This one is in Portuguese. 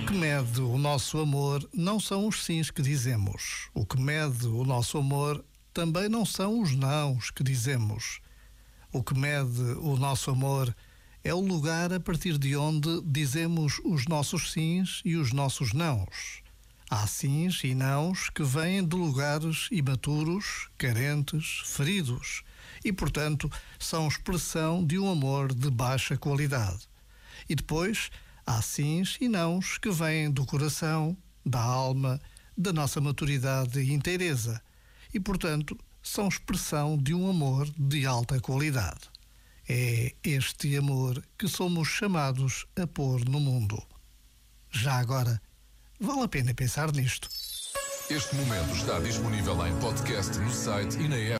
que mede o nosso amor não são os sims que dizemos. O que mede o nosso amor também não são os nãos que dizemos. O que mede o nosso amor é o lugar a partir de onde dizemos os nossos sims e os nossos nãos. Há sims e nãos que vêm de lugares imaturos, carentes, feridos e, portanto, são expressão de um amor de baixa qualidade. E depois Há sims e nãos que vêm do coração, da alma, da nossa maturidade e inteireza e, portanto, são expressão de um amor de alta qualidade. É este amor que somos chamados a pôr no mundo. Já agora, vale a pena pensar nisto. Este momento está disponível em podcast no site e na app.